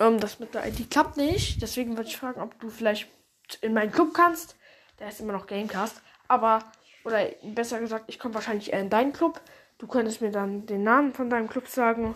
Ähm, das mit der ID klappt nicht. Deswegen würde ich fragen, ob du vielleicht in meinen Club kannst. Der ist immer noch Gamecast. Aber, oder besser gesagt, ich komme wahrscheinlich eher in deinen Club. Du könntest mir dann den Namen von deinem Club sagen.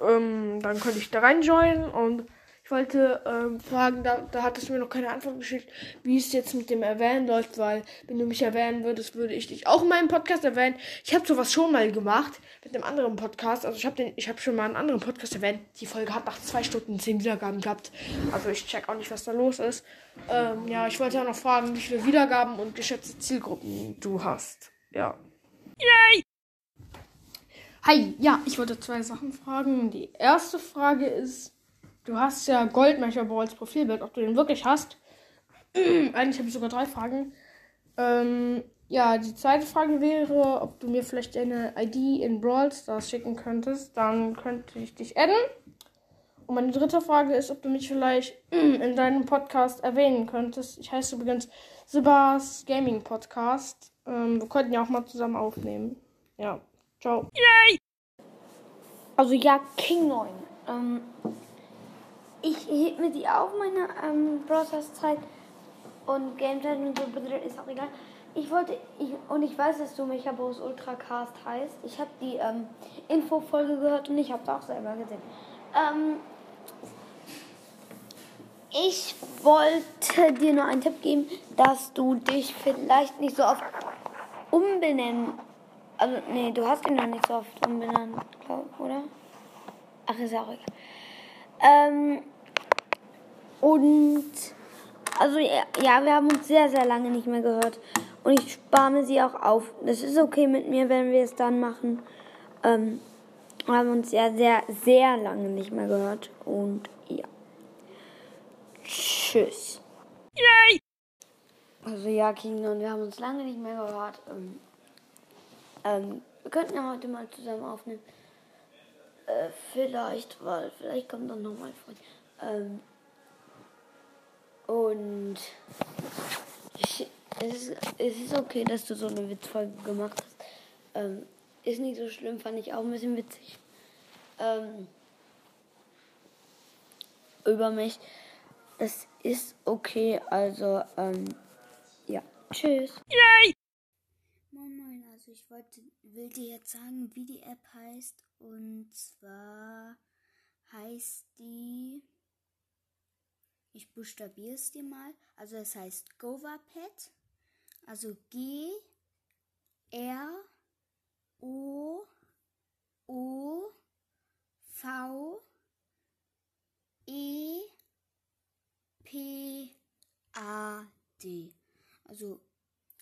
Ähm, dann könnte ich da reinjoinen und ich wollte ähm, fragen, da, da hattest du mir noch keine Antwort geschickt, wie es jetzt mit dem Erwähnen läuft, weil wenn du mich erwähnen würdest, würde ich dich auch in meinem Podcast erwähnen. Ich habe sowas schon mal gemacht mit einem anderen Podcast. Also ich habe habe schon mal einen anderen Podcast erwähnt. Die Folge hat nach zwei Stunden zehn Wiedergaben gehabt. Also ich check auch nicht, was da los ist. Ähm, ja, ich wollte ja noch fragen, wie viele Wiedergaben und geschätzte Zielgruppen du hast. Ja. Yay! Hi, ja, ich wollte zwei Sachen fragen. Die erste Frage ist, du hast ja Goldmecher als Profilbild, ob du den wirklich hast. Eigentlich habe ich sogar drei Fragen. Ähm, ja, die zweite Frage wäre, ob du mir vielleicht deine ID in Brawl Stars schicken könntest. Dann könnte ich dich adden. Und meine dritte Frage ist, ob du mich vielleicht in deinem Podcast erwähnen könntest. Ich heiße übrigens Sebas Gaming Podcast. Ähm, wir könnten ja auch mal zusammen aufnehmen. Ja, ciao. Yay! Also ja, King 9. Ähm, ich heb mir die auf, meine ähm, Browser-Zeit und Game Time und so, ist auch egal. Ich wollte, ich, und ich weiß, dass du Mechabos Ultracast heißt. Ich habe die ähm, Info-Folge gehört und ich habe es auch selber gesehen. Ähm, ich wollte dir nur einen Tipp geben, dass du dich vielleicht nicht so oft umbenennen. Also, nee, du hast ihn noch nicht so oft umbenannt, glaub, oder? Ach, ist auch egal. Ähm, und also ja, wir haben uns sehr, sehr lange nicht mehr gehört. Und ich spare mir sie auch auf. Das ist okay mit mir, wenn wir es dann machen. Ähm, wir haben uns ja sehr, sehr lange nicht mehr gehört. Und ja. Tschüss. Yay! Also ja, Kinder, und wir haben uns lange nicht mehr gehört. Ähm, ähm, wir könnten ja heute mal zusammen aufnehmen. Äh, vielleicht, weil vielleicht kommt dann nochmal Freund. Ähm, und ich, es, ist, es ist okay, dass du so eine Witzfolge gemacht hast. Ähm, ist nicht so schlimm, fand ich auch ein bisschen witzig. Ähm, über mich. Das ist okay, also, ähm, ja. Tschüss. Yay! Moin Moin, also ich wollte, will dir jetzt sagen, wie die App heißt. Und zwar heißt die ich buchstabiere es dir mal. Also es heißt GovaPet. Also G R O O V E P A D. Also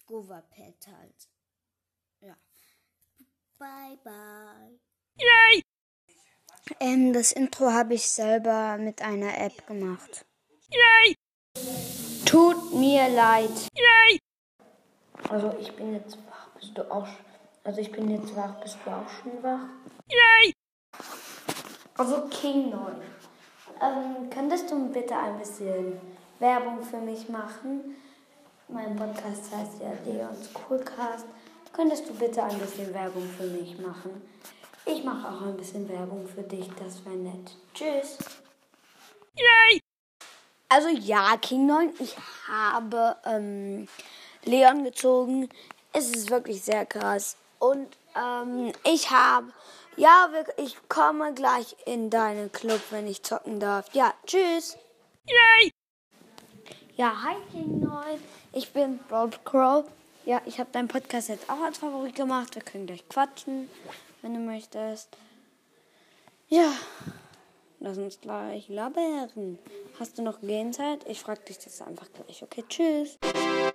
GovaPet halt. Ja. Bye bye. Yay! Ähm, das Intro habe ich selber mit einer App gemacht. Yay! Tut mir leid. Yay! Also ich bin jetzt wach. Bist du auch Also ich bin jetzt wach. Bist du auch schon wach? Yay! Also King 9. Ähm, könntest du bitte ein bisschen Werbung für mich machen? Mein Podcast heißt ja Leons Coolcast. Könntest du bitte ein bisschen Werbung für mich machen? Ich mache auch ein bisschen Werbung für dich, das wäre nett. Tschüss. Yay! Also ja, King 9, ich habe ähm, Leon gezogen. Es ist wirklich sehr krass. Und ähm, ich habe, ja, ich komme gleich in deinen Club, wenn ich zocken darf. Ja, tschüss. Yay! Ja, hi King 9. Ich bin Broad Crow. Ja, ich habe deinen Podcast jetzt auch als Favorit gemacht. Wir können gleich quatschen, wenn du möchtest. Ja. Lass uns gleich labern. Hast du noch Gehenzeit? Ich frag dich das einfach gleich. Okay, tschüss.